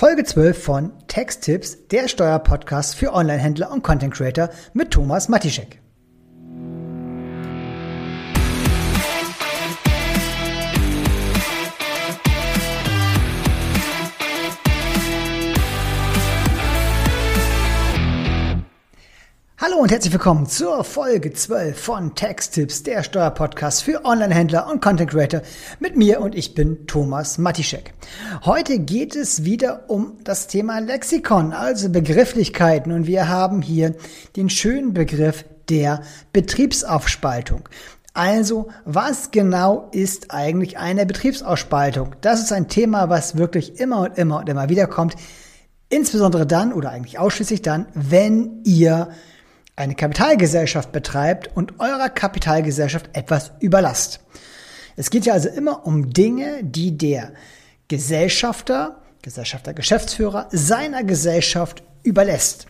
Folge 12 von Texttipps, der Steuerpodcast für Onlinehändler und Content Creator mit Thomas Matischek. Hallo und herzlich willkommen zur Folge 12 von Texttipps, der Steuerpodcast für Onlinehändler und Content Creator mit mir und ich bin Thomas Matischek. Heute geht es wieder um das Thema Lexikon, also Begrifflichkeiten und wir haben hier den schönen Begriff der Betriebsaufspaltung. Also, was genau ist eigentlich eine Betriebsausspaltung? Das ist ein Thema, was wirklich immer und immer und immer wieder kommt. Insbesondere dann oder eigentlich ausschließlich dann, wenn ihr eine Kapitalgesellschaft betreibt und eurer Kapitalgesellschaft etwas überlasst. Es geht ja also immer um Dinge, die der Gesellschafter, Gesellschafter, Geschäftsführer seiner Gesellschaft überlässt.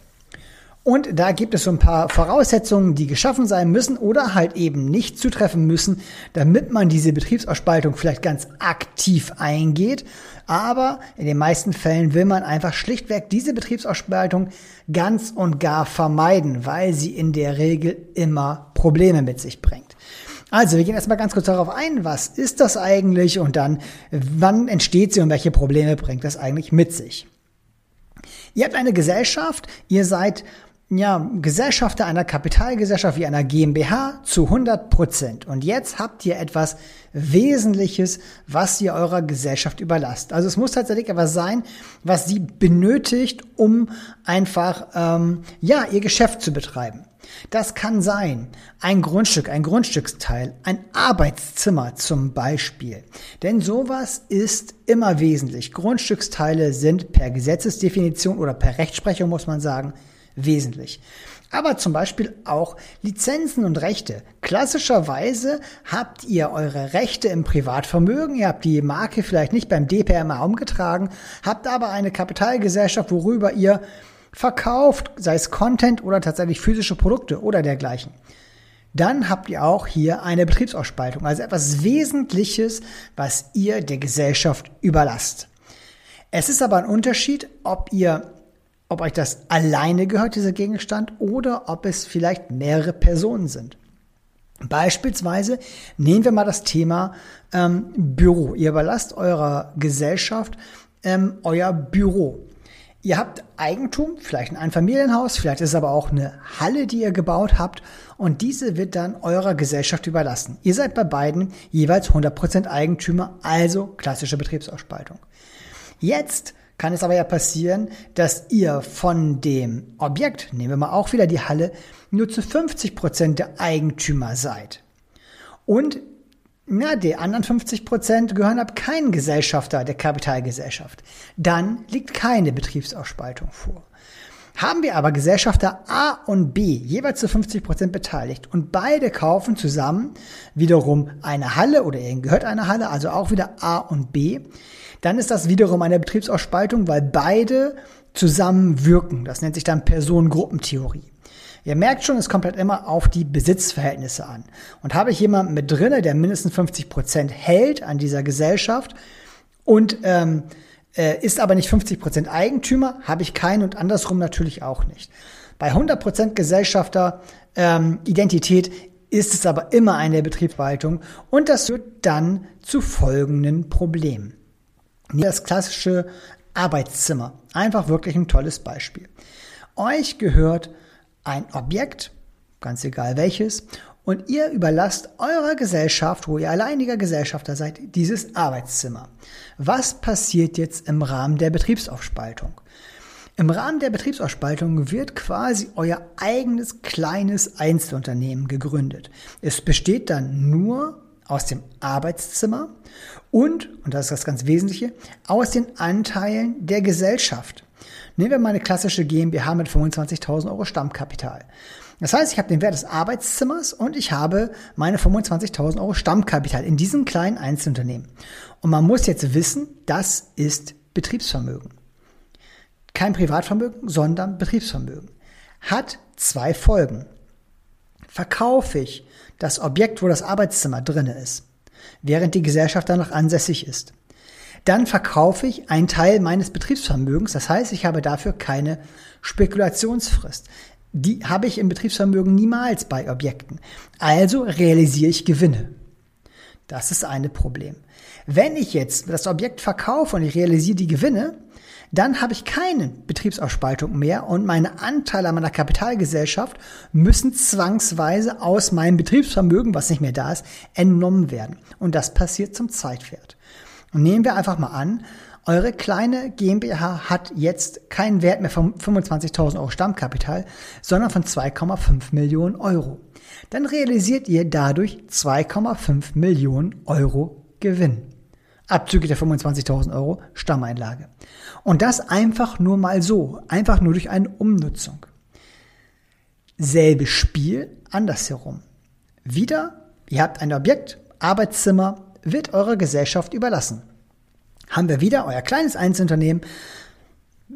Und da gibt es so ein paar Voraussetzungen, die geschaffen sein müssen oder halt eben nicht zutreffen müssen, damit man diese Betriebsausspaltung vielleicht ganz aktiv eingeht. Aber in den meisten Fällen will man einfach schlichtweg diese Betriebsausspaltung ganz und gar vermeiden, weil sie in der Regel immer Probleme mit sich bringt. Also, wir gehen erstmal ganz kurz darauf ein, was ist das eigentlich und dann, wann entsteht sie und welche Probleme bringt das eigentlich mit sich. Ihr habt eine Gesellschaft, ihr seid ja, Gesellschafter einer Kapitalgesellschaft wie einer GmbH zu 100 Prozent. Und jetzt habt ihr etwas Wesentliches, was ihr eurer Gesellschaft überlasst. Also es muss tatsächlich etwas sein, was sie benötigt, um einfach, ähm, ja, ihr Geschäft zu betreiben. Das kann sein ein Grundstück, ein Grundstücksteil, ein Arbeitszimmer zum Beispiel. Denn sowas ist immer wesentlich. Grundstücksteile sind per Gesetzesdefinition oder per Rechtsprechung, muss man sagen, wesentlich. Aber zum Beispiel auch Lizenzen und Rechte. Klassischerweise habt ihr eure Rechte im Privatvermögen, ihr habt die Marke vielleicht nicht beim DPMA umgetragen, habt aber eine Kapitalgesellschaft, worüber ihr verkauft, sei es Content oder tatsächlich physische Produkte oder dergleichen. Dann habt ihr auch hier eine Betriebsausspaltung, also etwas Wesentliches, was ihr der Gesellschaft überlasst. Es ist aber ein Unterschied, ob ihr ob euch das alleine gehört, dieser Gegenstand, oder ob es vielleicht mehrere Personen sind. Beispielsweise nehmen wir mal das Thema ähm, Büro. Ihr überlasst eurer Gesellschaft ähm, euer Büro. Ihr habt Eigentum, vielleicht ein Einfamilienhaus, vielleicht ist es aber auch eine Halle, die ihr gebaut habt und diese wird dann eurer Gesellschaft überlassen. Ihr seid bei beiden jeweils 100% Eigentümer, also klassische Betriebsausspaltung. Jetzt kann es aber ja passieren, dass ihr von dem Objekt, nehmen wir mal auch wieder die Halle, nur zu 50 Prozent der Eigentümer seid. Und na, die anderen 50 Prozent gehören ab keinen Gesellschafter der Kapitalgesellschaft. Dann liegt keine Betriebsausspaltung vor. Haben wir aber Gesellschafter A und B jeweils zu 50 Prozent beteiligt und beide kaufen zusammen wiederum eine Halle oder ihnen gehört eine Halle, also auch wieder A und B, dann ist das wiederum eine Betriebsausspaltung, weil beide zusammen wirken. Das nennt sich dann Personengruppentheorie. Ihr merkt schon, es kommt halt immer auf die Besitzverhältnisse an. Und habe ich jemanden mit drinne, der mindestens 50 Prozent hält an dieser Gesellschaft und ähm, äh, ist aber nicht 50 Prozent Eigentümer, habe ich keinen und andersrum natürlich auch nicht. Bei 100 Prozent Gesellschafter ähm, Identität ist es aber immer eine Betriebsverwaltung und das führt dann zu folgenden Problemen. Das klassische Arbeitszimmer. Einfach wirklich ein tolles Beispiel. Euch gehört ein Objekt, ganz egal welches, und ihr überlasst eurer Gesellschaft, wo ihr alleiniger Gesellschafter seid, dieses Arbeitszimmer. Was passiert jetzt im Rahmen der Betriebsaufspaltung? Im Rahmen der Betriebsausspaltung wird quasi euer eigenes kleines Einzelunternehmen gegründet. Es besteht dann nur aus dem Arbeitszimmer und, und das ist das ganz Wesentliche, aus den Anteilen der Gesellschaft. Nehmen wir mal eine klassische GmbH mit 25.000 Euro Stammkapital. Das heißt, ich habe den Wert des Arbeitszimmers und ich habe meine 25.000 Euro Stammkapital in diesem kleinen Einzelunternehmen. Und man muss jetzt wissen, das ist Betriebsvermögen. Kein Privatvermögen, sondern Betriebsvermögen. Hat zwei Folgen. Verkaufe ich das Objekt, wo das Arbeitszimmer drinne ist, während die Gesellschaft dann noch ansässig ist, dann verkaufe ich einen Teil meines Betriebsvermögens. Das heißt, ich habe dafür keine Spekulationsfrist. Die habe ich im Betriebsvermögen niemals bei Objekten. Also realisiere ich Gewinne. Das ist eine Problem. Wenn ich jetzt das Objekt verkaufe und ich realisiere die Gewinne, dann habe ich keine Betriebsausspaltung mehr und meine Anteile an meiner Kapitalgesellschaft müssen zwangsweise aus meinem Betriebsvermögen, was nicht mehr da ist, entnommen werden. Und das passiert zum Zeitwert. Und nehmen wir einfach mal an, eure kleine GmbH hat jetzt keinen Wert mehr von 25.000 Euro Stammkapital, sondern von 2,5 Millionen Euro. Dann realisiert ihr dadurch 2,5 Millionen Euro Gewinn. Abzüglich der 25.000 Euro Stammeinlage. Und das einfach nur mal so, einfach nur durch eine Umnutzung. Selbes Spiel, andersherum. Wieder, ihr habt ein Objekt, Arbeitszimmer, wird eurer Gesellschaft überlassen. Haben wir wieder euer kleines Einzelunternehmen,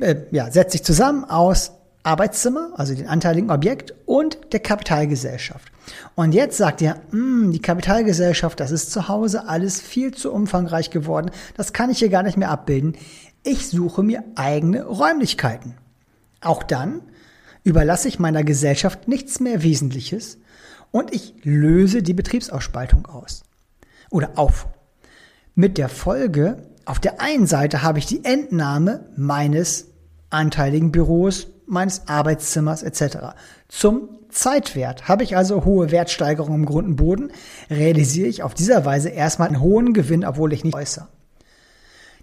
äh, ja, setzt sich zusammen aus Arbeitszimmer, also den anteiligen Objekt und der Kapitalgesellschaft. Und jetzt sagt ihr, hm, die Kapitalgesellschaft, das ist zu Hause alles viel zu umfangreich geworden, das kann ich hier gar nicht mehr abbilden. Ich suche mir eigene Räumlichkeiten. Auch dann überlasse ich meiner Gesellschaft nichts mehr Wesentliches und ich löse die Betriebsausspaltung aus oder auf. Mit der Folge, auf der einen Seite habe ich die Entnahme meines anteiligen Büros, meines Arbeitszimmers etc. Zum Zeitwert. Habe ich also hohe Wertsteigerungen im Grund und Boden, realisiere ich auf dieser Weise erstmal einen hohen Gewinn, obwohl ich nicht äußere.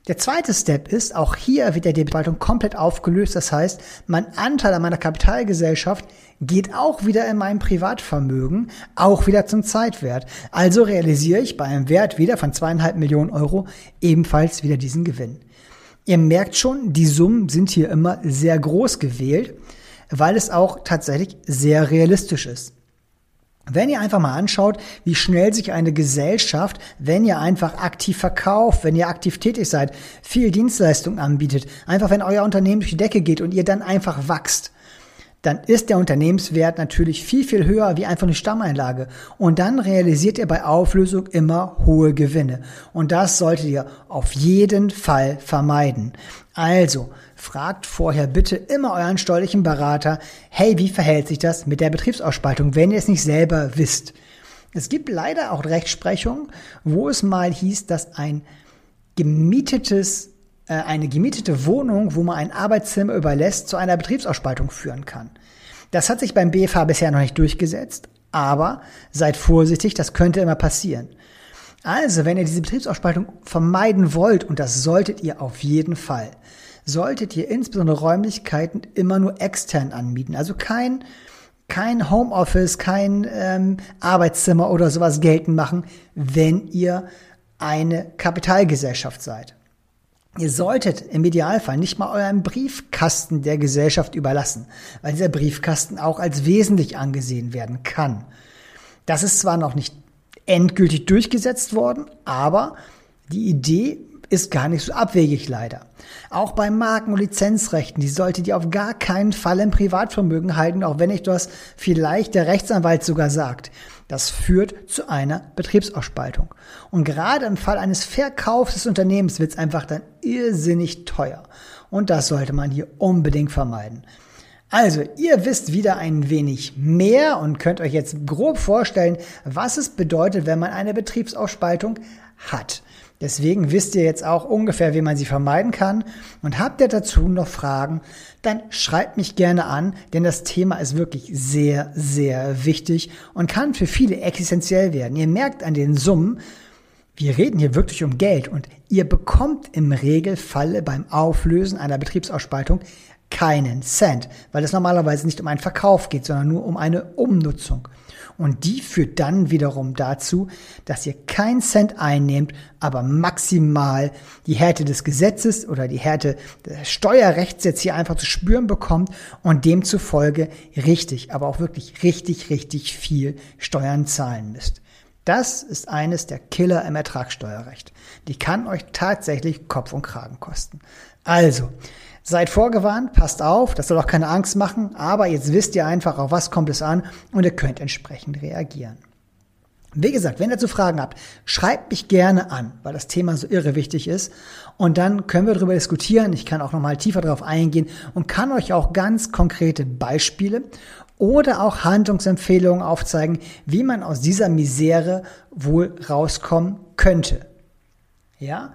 Der zweite Step ist, auch hier wird die Spaltung komplett aufgelöst. Das heißt, mein Anteil an meiner Kapitalgesellschaft geht auch wieder in mein Privatvermögen, auch wieder zum Zeitwert. Also realisiere ich bei einem Wert wieder von zweieinhalb Millionen Euro ebenfalls wieder diesen Gewinn. Ihr merkt schon, die Summen sind hier immer sehr groß gewählt, weil es auch tatsächlich sehr realistisch ist. Wenn ihr einfach mal anschaut, wie schnell sich eine Gesellschaft, wenn ihr einfach aktiv verkauft, wenn ihr aktiv tätig seid, viel Dienstleistung anbietet, einfach wenn euer Unternehmen durch die Decke geht und ihr dann einfach wächst, dann ist der Unternehmenswert natürlich viel, viel höher wie einfach eine Stammeinlage. Und dann realisiert ihr bei Auflösung immer hohe Gewinne. Und das solltet ihr auf jeden Fall vermeiden. Also, fragt vorher bitte immer euren steuerlichen Berater, hey, wie verhält sich das mit der Betriebsausspaltung, wenn ihr es nicht selber wisst. Es gibt leider auch Rechtsprechung, wo es mal hieß, dass ein gemietetes äh, eine gemietete Wohnung, wo man ein Arbeitszimmer überlässt, zu einer Betriebsausspaltung führen kann. Das hat sich beim BFH bisher noch nicht durchgesetzt, aber seid vorsichtig, das könnte immer passieren. Also, wenn ihr diese Betriebsausspaltung vermeiden wollt, und das solltet ihr auf jeden Fall, solltet ihr insbesondere Räumlichkeiten immer nur extern anbieten. Also kein, kein Homeoffice, kein ähm, Arbeitszimmer oder sowas geltend machen, wenn ihr eine Kapitalgesellschaft seid. Ihr solltet im Idealfall nicht mal euren Briefkasten der Gesellschaft überlassen, weil dieser Briefkasten auch als wesentlich angesehen werden kann. Das ist zwar noch nicht endgültig durchgesetzt worden, aber die Idee ist gar nicht so abwegig leider. Auch bei Marken- und Lizenzrechten, die solltet ihr auf gar keinen Fall im Privatvermögen halten, auch wenn euch das vielleicht der Rechtsanwalt sogar sagt. Das führt zu einer Betriebsausspaltung. Und gerade im Fall eines Verkaufs des Unternehmens wird es einfach dann irrsinnig teuer. Und das sollte man hier unbedingt vermeiden. Also, ihr wisst wieder ein wenig mehr und könnt euch jetzt grob vorstellen, was es bedeutet, wenn man eine Betriebsausspaltung hat. Deswegen wisst ihr jetzt auch ungefähr, wie man sie vermeiden kann. Und habt ihr dazu noch Fragen, dann schreibt mich gerne an, denn das Thema ist wirklich sehr, sehr wichtig und kann für viele existenziell werden. Ihr merkt an den Summen, wir reden hier wirklich um Geld und ihr bekommt im Regelfall beim Auflösen einer Betriebsausspaltung keinen Cent, weil es normalerweise nicht um einen Verkauf geht, sondern nur um eine Umnutzung. Und die führt dann wiederum dazu, dass ihr keinen Cent einnehmt, aber maximal die Härte des Gesetzes oder die Härte des Steuerrechts jetzt hier einfach zu spüren bekommt und demzufolge richtig, aber auch wirklich richtig, richtig viel Steuern zahlen müsst. Das ist eines der Killer im Ertragssteuerrecht. Die kann euch tatsächlich Kopf und Kragen kosten. Also, Seid vorgewarnt, passt auf, das soll auch keine Angst machen, aber jetzt wisst ihr einfach, auf was kommt es an und ihr könnt entsprechend reagieren. Wie gesagt, wenn ihr dazu Fragen habt, schreibt mich gerne an, weil das Thema so irre wichtig ist. Und dann können wir darüber diskutieren. Ich kann auch nochmal tiefer darauf eingehen und kann euch auch ganz konkrete Beispiele oder auch Handlungsempfehlungen aufzeigen, wie man aus dieser Misere wohl rauskommen könnte. Ja?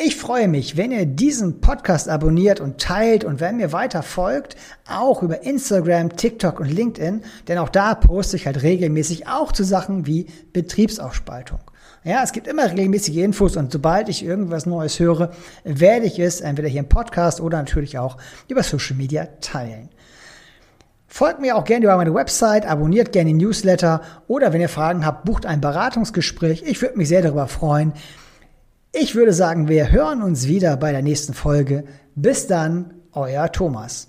Ich freue mich, wenn ihr diesen Podcast abonniert und teilt und wenn mir weiter folgt, auch über Instagram, TikTok und LinkedIn, denn auch da poste ich halt regelmäßig auch zu Sachen wie Betriebsaufspaltung. Ja, es gibt immer regelmäßige Infos und sobald ich irgendwas Neues höre, werde ich es entweder hier im Podcast oder natürlich auch über Social Media teilen. Folgt mir auch gerne über meine Website, abonniert gerne den Newsletter oder wenn ihr Fragen habt, bucht ein Beratungsgespräch. Ich würde mich sehr darüber freuen. Ich würde sagen, wir hören uns wieder bei der nächsten Folge. Bis dann, euer Thomas.